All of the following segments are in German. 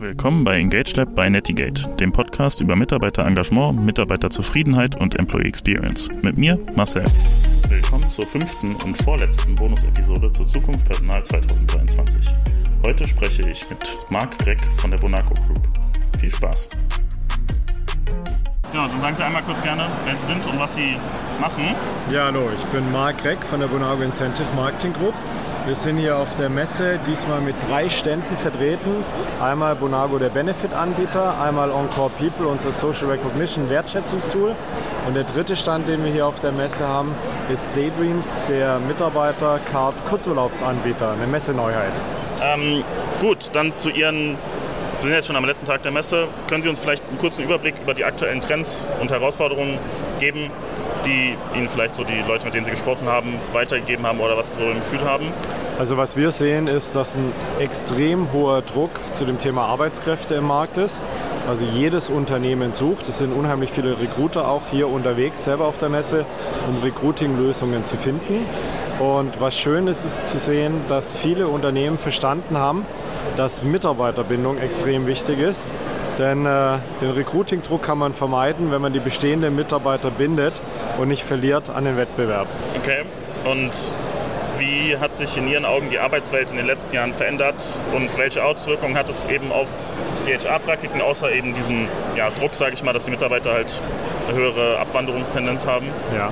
Willkommen bei Engage Lab bei Netigate, dem Podcast über Mitarbeiterengagement, Mitarbeiterzufriedenheit und Employee Experience. Mit mir, Marcel. Willkommen zur fünften und vorletzten Bonus-Episode zur Zukunft Personal 2023. Heute spreche ich mit Marc Greck von der Bonaco Group. Viel Spaß. Ja, dann sagen Sie einmal kurz gerne, wer Sie sind und was Sie machen. Ja, hallo, ich bin Marc Greck von der Bonago Incentive Marketing Group. Wir sind hier auf der Messe diesmal mit drei Ständen vertreten. Einmal Bonago, der Benefit-Anbieter, einmal Encore People, unser Social Recognition Wertschätzungstool. Und der dritte Stand, den wir hier auf der Messe haben, ist Daydreams, der Mitarbeiter-Card Kurzurlaubsanbieter, eine Messeneuheit. Ähm, gut, dann zu Ihren wir sind jetzt schon am letzten Tag der Messe. Können Sie uns vielleicht einen kurzen Überblick über die aktuellen Trends und Herausforderungen geben, die Ihnen vielleicht so die Leute, mit denen Sie gesprochen haben, weitergegeben haben oder was Sie so im Gefühl haben? Also was wir sehen, ist, dass ein extrem hoher Druck zu dem Thema Arbeitskräfte im Markt ist. Also jedes Unternehmen sucht. Es sind unheimlich viele Recruiter auch hier unterwegs, selber auf der Messe, um Recruiting-Lösungen zu finden. Und was schön ist, ist zu sehen, dass viele Unternehmen verstanden haben, dass Mitarbeiterbindung extrem wichtig ist. Denn äh, den Recruiting-Druck kann man vermeiden, wenn man die bestehenden Mitarbeiter bindet und nicht verliert an den Wettbewerb. Okay. Und wie hat sich in Ihren Augen die Arbeitswelt in den letzten Jahren verändert und welche Auswirkungen hat es eben auf die HR-Praktiken, außer eben diesem ja, Druck, sage ich mal, dass die Mitarbeiter halt eine höhere Abwanderungstendenz haben? Ja.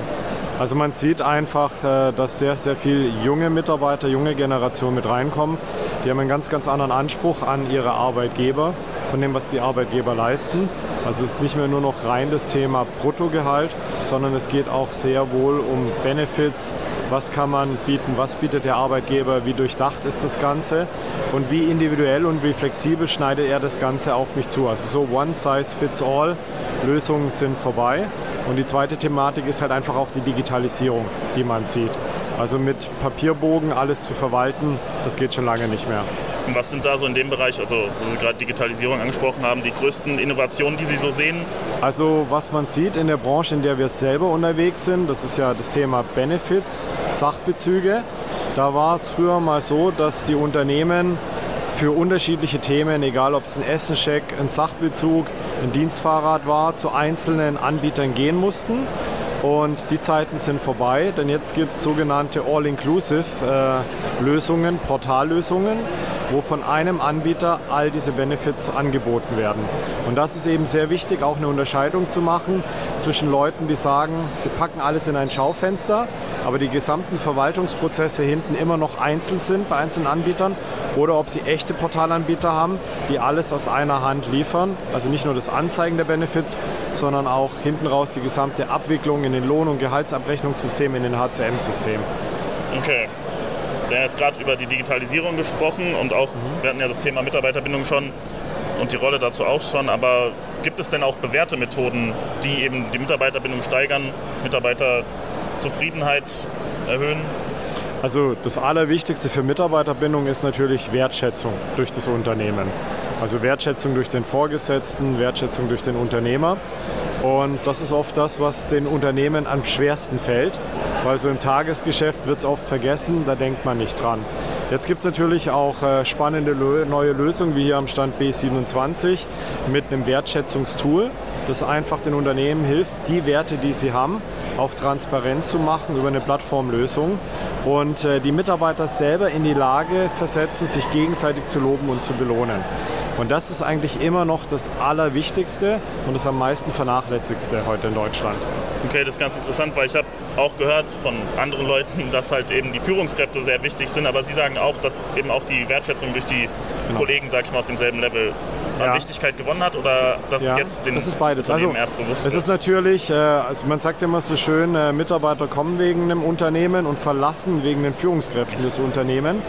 Also man sieht einfach, äh, dass sehr, sehr viele junge Mitarbeiter, junge Generationen mit reinkommen. Die haben einen ganz, ganz anderen Anspruch an ihre Arbeitgeber, von dem, was die Arbeitgeber leisten. Also es ist nicht mehr nur noch rein das Thema Bruttogehalt, sondern es geht auch sehr wohl um Benefits. Was kann man bieten? Was bietet der Arbeitgeber? Wie durchdacht ist das Ganze? Und wie individuell und wie flexibel schneidet er das Ganze auf mich zu? Also so One Size Fits All Lösungen sind vorbei. Und die zweite Thematik ist halt einfach auch die Digitalisierung, die man sieht. Also mit Papierbogen alles zu verwalten, das geht schon lange nicht mehr. Und was sind da so in dem Bereich, also wo Sie gerade Digitalisierung angesprochen haben, die größten Innovationen, die Sie so sehen? Also was man sieht in der Branche, in der wir selber unterwegs sind, das ist ja das Thema Benefits, Sachbezüge. Da war es früher mal so, dass die Unternehmen für unterschiedliche Themen, egal ob es ein Essenscheck, ein Sachbezug, ein Dienstfahrrad war, zu einzelnen Anbietern gehen mussten. Und die Zeiten sind vorbei, denn jetzt gibt es sogenannte All-Inclusive-Lösungen, äh, Portallösungen, wo von einem Anbieter all diese Benefits angeboten werden. Und das ist eben sehr wichtig, auch eine Unterscheidung zu machen zwischen Leuten, die sagen, sie packen alles in ein Schaufenster, aber die gesamten Verwaltungsprozesse hinten immer noch einzeln sind bei einzelnen Anbietern oder ob sie echte Portalanbieter haben, die alles aus einer Hand liefern. Also nicht nur das Anzeigen der Benefits, sondern auch hinten raus die gesamte Abwicklung in den Lohn- und Gehaltsabrechnungssystemen, in den HCM-Systemen. Okay. Sie haben jetzt gerade über die Digitalisierung gesprochen und auch, mhm. wir hatten ja das Thema Mitarbeiterbindung schon und die Rolle dazu auch schon, aber gibt es denn auch bewährte Methoden, die eben die Mitarbeiterbindung steigern, Mitarbeiterzufriedenheit erhöhen? Also das Allerwichtigste für Mitarbeiterbindung ist natürlich Wertschätzung durch das Unternehmen. Also Wertschätzung durch den Vorgesetzten, Wertschätzung durch den Unternehmer. Und das ist oft das, was den Unternehmen am schwersten fällt, weil so im Tagesgeschäft wird es oft vergessen, da denkt man nicht dran. Jetzt gibt es natürlich auch äh, spannende neue Lösungen, wie hier am Stand B27 mit einem Wertschätzungstool, das einfach den Unternehmen hilft, die Werte, die sie haben, auch transparent zu machen über eine Plattformlösung und äh, die Mitarbeiter selber in die Lage versetzen, sich gegenseitig zu loben und zu belohnen. Und das ist eigentlich immer noch das Allerwichtigste und das am meisten vernachlässigste heute in Deutschland. Okay, das ist ganz interessant, weil ich habe auch gehört von anderen Leuten, dass halt eben die Führungskräfte sehr wichtig sind, aber sie sagen auch, dass eben auch die Wertschätzung durch die genau. Kollegen, sag ich mal, auf demselben Level an Wichtigkeit gewonnen hat oder dass ja, es jetzt den das ist beides. Unternehmen also, erst bewusst Es ist natürlich, äh, also man sagt ja immer so schön, äh, Mitarbeiter kommen wegen einem Unternehmen und verlassen wegen den Führungskräften des Unternehmens.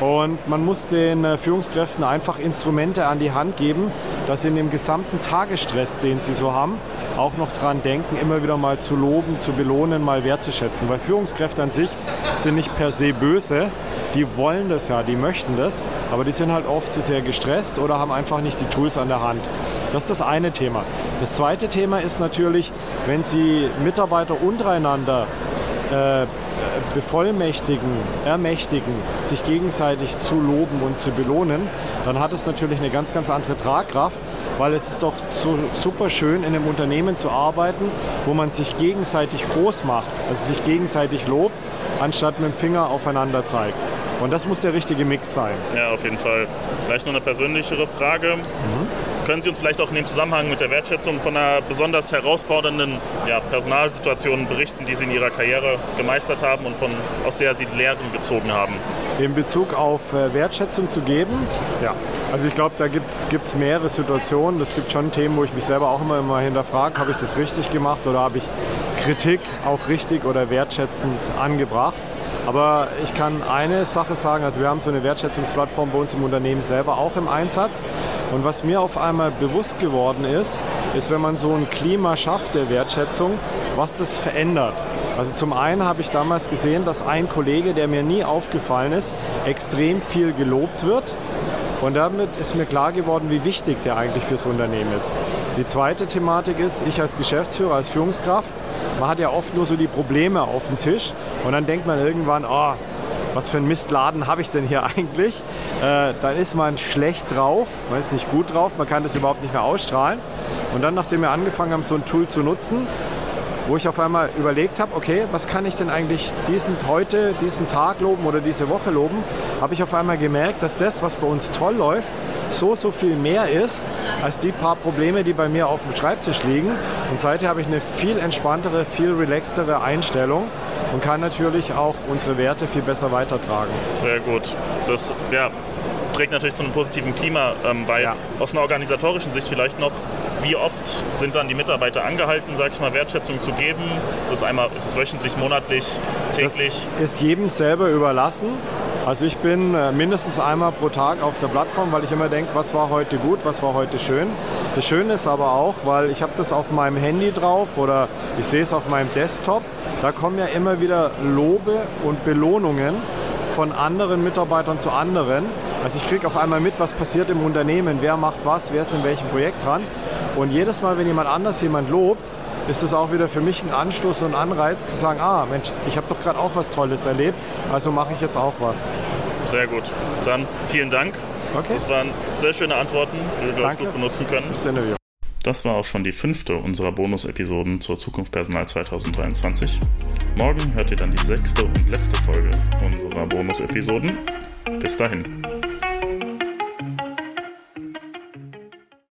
Und man muss den äh, Führungskräften einfach Instrumente an die Hand geben, dass sie in dem gesamten Tagesstress, den sie so haben, auch noch daran denken, immer wieder mal zu loben, zu belohnen, mal wertzuschätzen. Weil Führungskräfte an sich sind nicht per se böse, die wollen das ja, die möchten das, aber die sind halt oft zu sehr gestresst oder haben einfach nicht die Tools an der Hand. Das ist das eine Thema. Das zweite Thema ist natürlich, wenn Sie Mitarbeiter untereinander äh, bevollmächtigen, ermächtigen, sich gegenseitig zu loben und zu belohnen, dann hat es natürlich eine ganz, ganz andere Tragkraft, weil es ist doch so super schön, in einem Unternehmen zu arbeiten, wo man sich gegenseitig groß macht, also sich gegenseitig lobt, anstatt mit dem Finger aufeinander zeigt. Und das muss der richtige Mix sein. Ja, auf jeden Fall. Vielleicht noch eine persönlichere Frage. Mhm. Können Sie uns vielleicht auch in dem Zusammenhang mit der Wertschätzung von einer besonders herausfordernden ja, Personalsituation berichten, die Sie in Ihrer Karriere gemeistert haben und von, aus der Sie Lehren gezogen haben? In Bezug auf äh, Wertschätzung zu geben? Ja. Also ich glaube, da gibt es mehrere Situationen. Es gibt schon Themen, wo ich mich selber auch immer, immer hinterfrage, habe ich das richtig gemacht oder habe ich Kritik auch richtig oder wertschätzend angebracht. Aber ich kann eine Sache sagen, also wir haben so eine Wertschätzungsplattform bei uns im Unternehmen selber auch im Einsatz. Und was mir auf einmal bewusst geworden ist, ist, wenn man so ein Klima schafft der Wertschätzung, was das verändert. Also zum einen habe ich damals gesehen, dass ein Kollege, der mir nie aufgefallen ist, extrem viel gelobt wird. Und damit ist mir klar geworden, wie wichtig der eigentlich fürs Unternehmen ist. Die zweite Thematik ist, ich als Geschäftsführer, als Führungskraft, man hat ja oft nur so die Probleme auf dem Tisch und dann denkt man irgendwann, oh, was für ein Mistladen habe ich denn hier eigentlich? Äh, dann ist man schlecht drauf, man ist nicht gut drauf, man kann das überhaupt nicht mehr ausstrahlen. Und dann, nachdem wir angefangen haben, so ein Tool zu nutzen, wo ich auf einmal überlegt habe, okay, was kann ich denn eigentlich diesen heute, diesen Tag loben oder diese Woche loben, habe ich auf einmal gemerkt, dass das, was bei uns toll läuft, so, so viel mehr ist als die paar Probleme, die bei mir auf dem Schreibtisch liegen. Und seither habe ich eine viel entspanntere, viel relaxtere Einstellung und kann natürlich auch unsere Werte viel besser weitertragen. Sehr gut. Das ja, trägt natürlich zu einem positiven Klima ähm, bei. Ja. Aus einer organisatorischen Sicht vielleicht noch, wie oft sind dann die Mitarbeiter angehalten, sag ich mal, Wertschätzung zu geben? Ist es einmal, ist es wöchentlich, monatlich, täglich? Das ist jedem selber überlassen. Also ich bin äh, mindestens einmal pro Tag auf der Plattform, weil ich immer denke, was war heute gut, was war heute schön. Das Schöne ist aber auch, weil ich habe das auf meinem Handy drauf oder ich sehe es auf meinem Desktop, da kommen ja immer wieder Lobe und Belohnungen von anderen Mitarbeitern zu anderen. Also ich kriege auf einmal mit, was passiert im Unternehmen, wer macht was, wer ist in welchem Projekt dran. Und jedes Mal, wenn jemand anders jemand lobt, ist es auch wieder für mich ein Anstoß und ein Anreiz zu sagen, ah Mensch, ich habe doch gerade auch was Tolles erlebt, also mache ich jetzt auch was. Sehr gut. Dann vielen Dank. Okay. Das waren sehr schöne Antworten, die wir, ich, gut benutzen können. Das Interview. Das war auch schon die fünfte unserer Bonus-Episoden zur Zukunft Personal 2023. Morgen hört ihr dann die sechste und letzte Folge unserer Bonus-Episoden. Bis dahin.